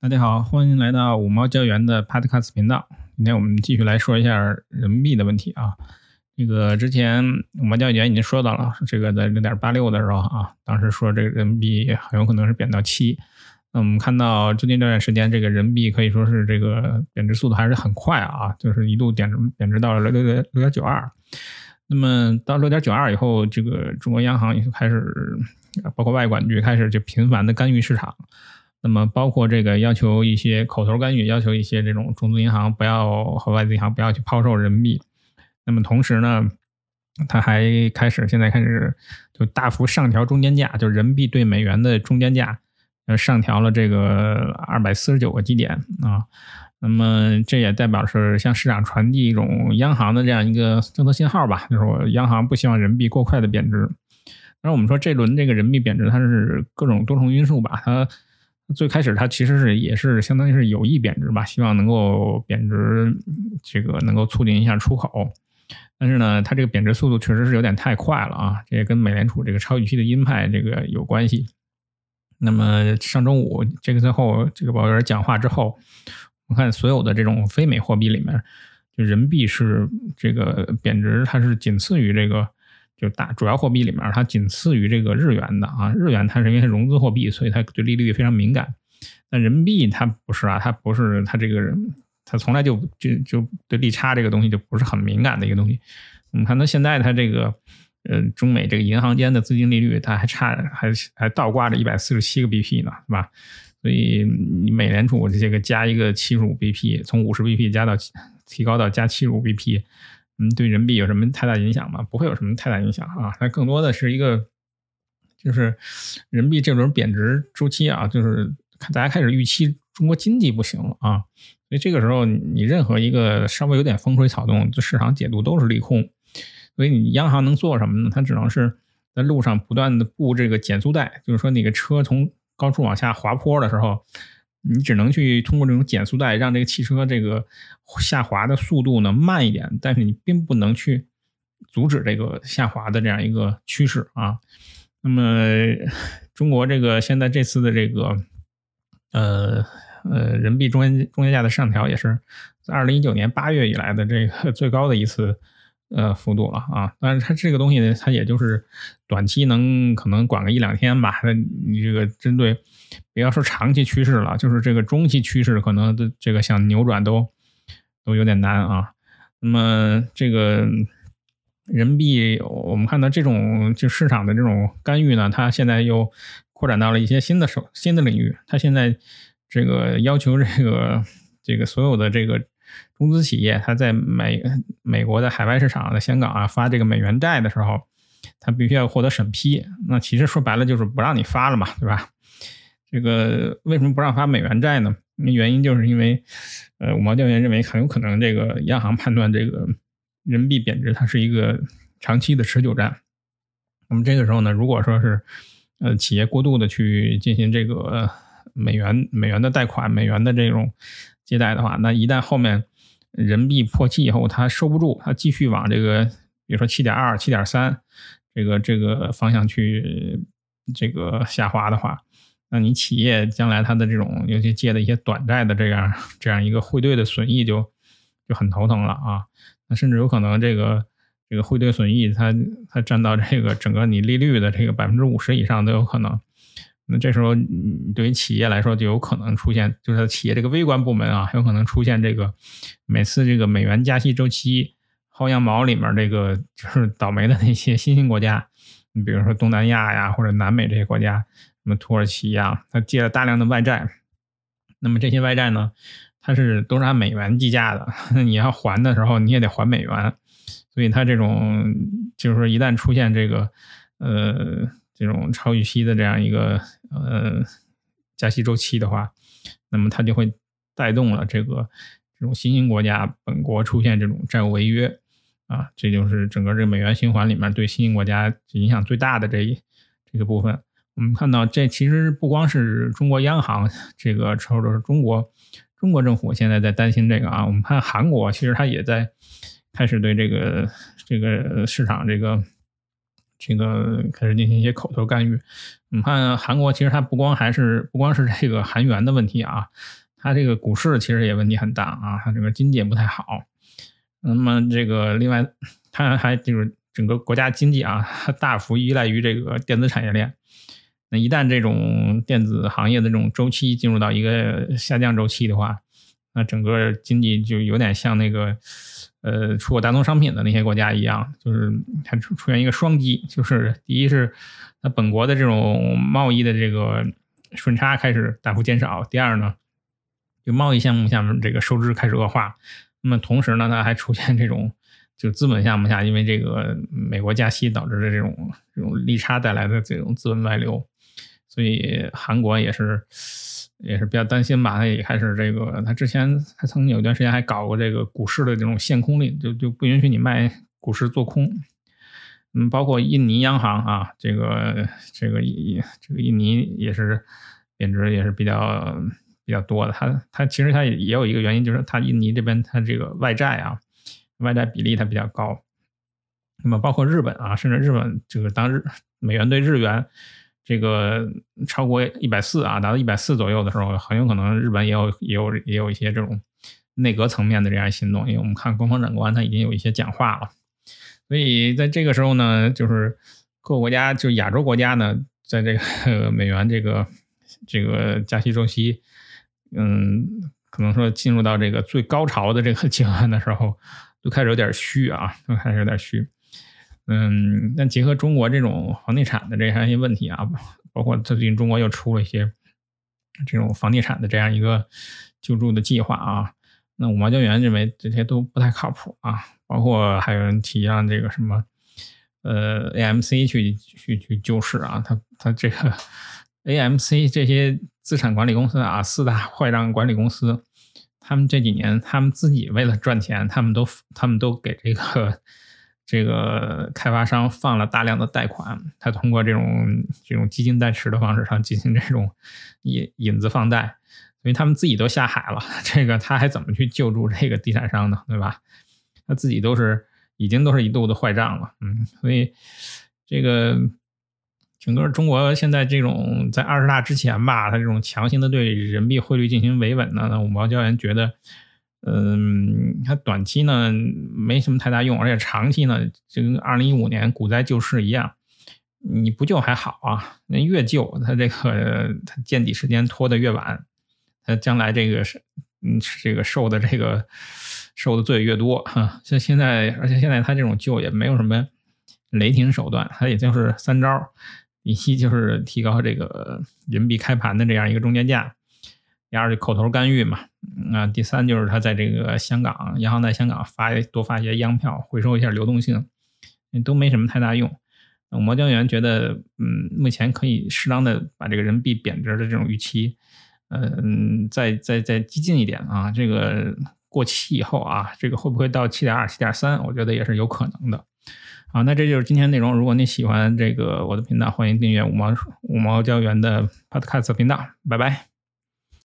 大家好，欢迎来到五毛教员的 Podcast 频道。今天我们继续来说一下人民币的问题啊。这个之前五毛教员已经说到了，这个在零点八六的时候啊，当时说这个人民币很有可能是贬到七。那我们看到最近这段时间，这个人民币可以说是这个贬值速度还是很快啊，就是一度贬值贬值到了六点六点九二。那么到六点九二以后，这个中国央行也开始，包括外管局开始就频繁的干预市场。那么，包括这个要求一些口头干预，要求一些这种中资银行不要和外资银行不要去抛售人民币。那么同时呢，他还开始现在开始就大幅上调中间价，就人民币对美元的中间价，呃，上调了这个二百四十九个基点啊。那么这也代表是向市场传递一种央行的这样一个政策信号吧，就是我央行不希望人民币过快的贬值。那我们说这轮这个人民币贬值，它是各种多重因素吧，它。最开始它其实是也是相当于是有意贬值吧，希望能够贬值，这个能够促进一下出口。但是呢，它这个贬值速度确实是有点太快了啊，这也跟美联储这个超预期的鹰派这个有关系。那么上周五这个最后这个鲍威尔讲话之后，我看所有的这种非美货币里面，就人民币是这个贬值，它是仅次于这个。就大主要货币里面，它仅次于这个日元的啊。日元它是因为它融资货币，所以它对利率非常敏感。那人民币它不是啊，它不是它这个，它从来就就就对利差这个东西就不是很敏感的一个东西。你看它现在它这个呃中美这个银行间的资金利率，它还差还还倒挂着一百四十七个 BP 呢，是吧？所以你美联储这个加一个七十五 BP，从五十 BP 加到提高到加七十五 BP。嗯，对人民币有什么太大影响吗？不会有什么太大影响啊。它更多的是一个，就是人民币这轮贬值周期啊，就是看大家开始预期中国经济不行了啊。所以这个时候，你任何一个稍微有点风吹草动，这市场解读都是利空。所以你央行能做什么呢？它只能是在路上不断的布这个减速带，就是说那个车从高处往下滑坡的时候。你只能去通过这种减速带，让这个汽车这个下滑的速度呢慢一点，但是你并不能去阻止这个下滑的这样一个趋势啊。那么中国这个现在这次的这个呃呃人民币中间中间价的上调，也是在二零一九年八月以来的这个最高的一次。呃，幅度了啊，但是它这个东西呢，它也就是短期能可能管个一两天吧。那你这个针对，不要说长期趋势了，就是这个中期趋势，可能的这个想扭转都都有点难啊。那么这个人民币，我们看到这种就市场的这种干预呢，它现在又扩展到了一些新的手新的领域。它现在这个要求这个这个所有的这个。中资企业，它在美美国的海外市场，在香港啊发这个美元债的时候，它必须要获得审批。那其实说白了就是不让你发了嘛，对吧？这个为什么不让发美元债呢？那原因就是因为，呃，五毛调研认为很有可能这个央行判断这个人民币贬值，它是一个长期的持久战。那么这个时候呢，如果说是呃企业过度的去进行这个美元美元的贷款、美元的这种。借贷的话，那一旦后面人民币破七以后，它收不住，它继续往这个，比如说七点二、七点三这个这个方向去这个下滑的话，那你企业将来它的这种尤其借的一些短债的这样这样一个汇兑的损益就就很头疼了啊。那甚至有可能这个这个汇兑损益它它占到这个整个你利率的这个百分之五十以上都有可能。那这时候，你对于企业来说，就有可能出现，就是企业这个微观部门啊，有可能出现这个每次这个美元加息周期薅羊毛里面这个就是倒霉的那些新兴国家，你比如说东南亚呀或者南美这些国家，什么土耳其呀，它借了大量的外债，那么这些外债呢，它是都是按美元计价的，你要还的时候你也得还美元，所以它这种就是说一旦出现这个呃。这种超预期的这样一个呃加息周期的话，那么它就会带动了这个这种新兴国家本国出现这种债务违约啊，这就是整个这个美元循环里面对新兴国家影响最大的这一这个部分。我们看到，这其实不光是中国央行这个，或者是中国中国政府现在在担心这个啊。我们看韩国，其实它也在开始对这个这个市场这个。这个开始进行一些口头干预。你看韩国其实它不光还是不光是这个韩元的问题啊，它这个股市其实也问题很大啊，它这个经济也不太好。那么这个另外，它还就是整个国家经济啊，它大幅依赖于这个电子产业链。那一旦这种电子行业的这种周期进入到一个下降周期的话，那整个经济就有点像那个呃出口大宗商品的那些国家一样，就是它出出现一个双击，就是第一是它本国的这种贸易的这个顺差开始大幅减少，第二呢，就贸易项目下面这个收支开始恶化。那么同时呢，它还出现这种就资本项目下，因为这个美国加息导致的这种这种利差带来的这种资本外流，所以韩国也是也是比较担心吧。他也开始这个，他之前他曾经有一段时间还搞过这个股市的这种限空令，就就不允许你卖股市做空。嗯，包括印尼央行啊，这个这个这个印尼也是贬值也是比较。比较多的，它它其实它也也有一个原因，就是它印尼这边它这个外债啊，外债比例它比较高。那么包括日本啊，甚至日本这个当日美元对日元这个超过一百四啊，达到一百四左右的时候，很有可能日本也有也有也有一些这种内阁层面的这样行动，因为我们看官方长官他已经有一些讲话了。所以在这个时候呢，就是各个国家，就亚洲国家呢，在这个 美元这个这个加息周期。嗯，可能说进入到这个最高潮的这个阶段的时候，就开始有点虚啊，就开始有点虚。嗯，那结合中国这种房地产的这一些问题啊，包括最近中国又出了一些这种房地产的这样一个救助的计划啊，那五毛教员认为这些都不太靠谱啊。包括还有人提让这个什么呃 AMC 去去去救市啊，他他这个 AMC 这些。资产管理公司啊，四大坏账管理公司，他们这几年，他们自己为了赚钱，他们都他们都给这个这个开发商放了大量的贷款，他通过这种这种基金代持的方式上进行这种引引子放贷，所以他们自己都下海了，这个他还怎么去救助这个地产商呢？对吧？他自己都是已经都是一肚子坏账了，嗯，所以这个。整个中国现在这种在二十大之前吧，他这种强行的对人民币汇率进行维稳呢，那五毛教员觉得，嗯，它短期呢没什么太大用，而且长期呢就跟二零一五年股灾救市一样，你不救还好啊，那越救它这个它见底时间拖得越晚，它将来这个是嗯这个受的这个受的罪越多哈。像现在，而且现在它这种救也没有什么雷霆手段，它也就是三招。一就是 提高这个人民币开盘的这样一个中间价，第二就口头干预嘛，啊，第三就是他在这个香港央行在香港发多发一些央票，回收一下流动性，都没什么太大用。毛江源觉得，嗯，目前可以适当的把这个人民币贬值的这种预期，嗯，再再再激进一点啊，这个过期以后啊，这个会不会到七点二、七点三？我觉得也是有可能的。好，那这就是今天内容。如果你喜欢这个我的频道，欢迎订阅五毛五毛教员的 Podcast 频道。拜拜。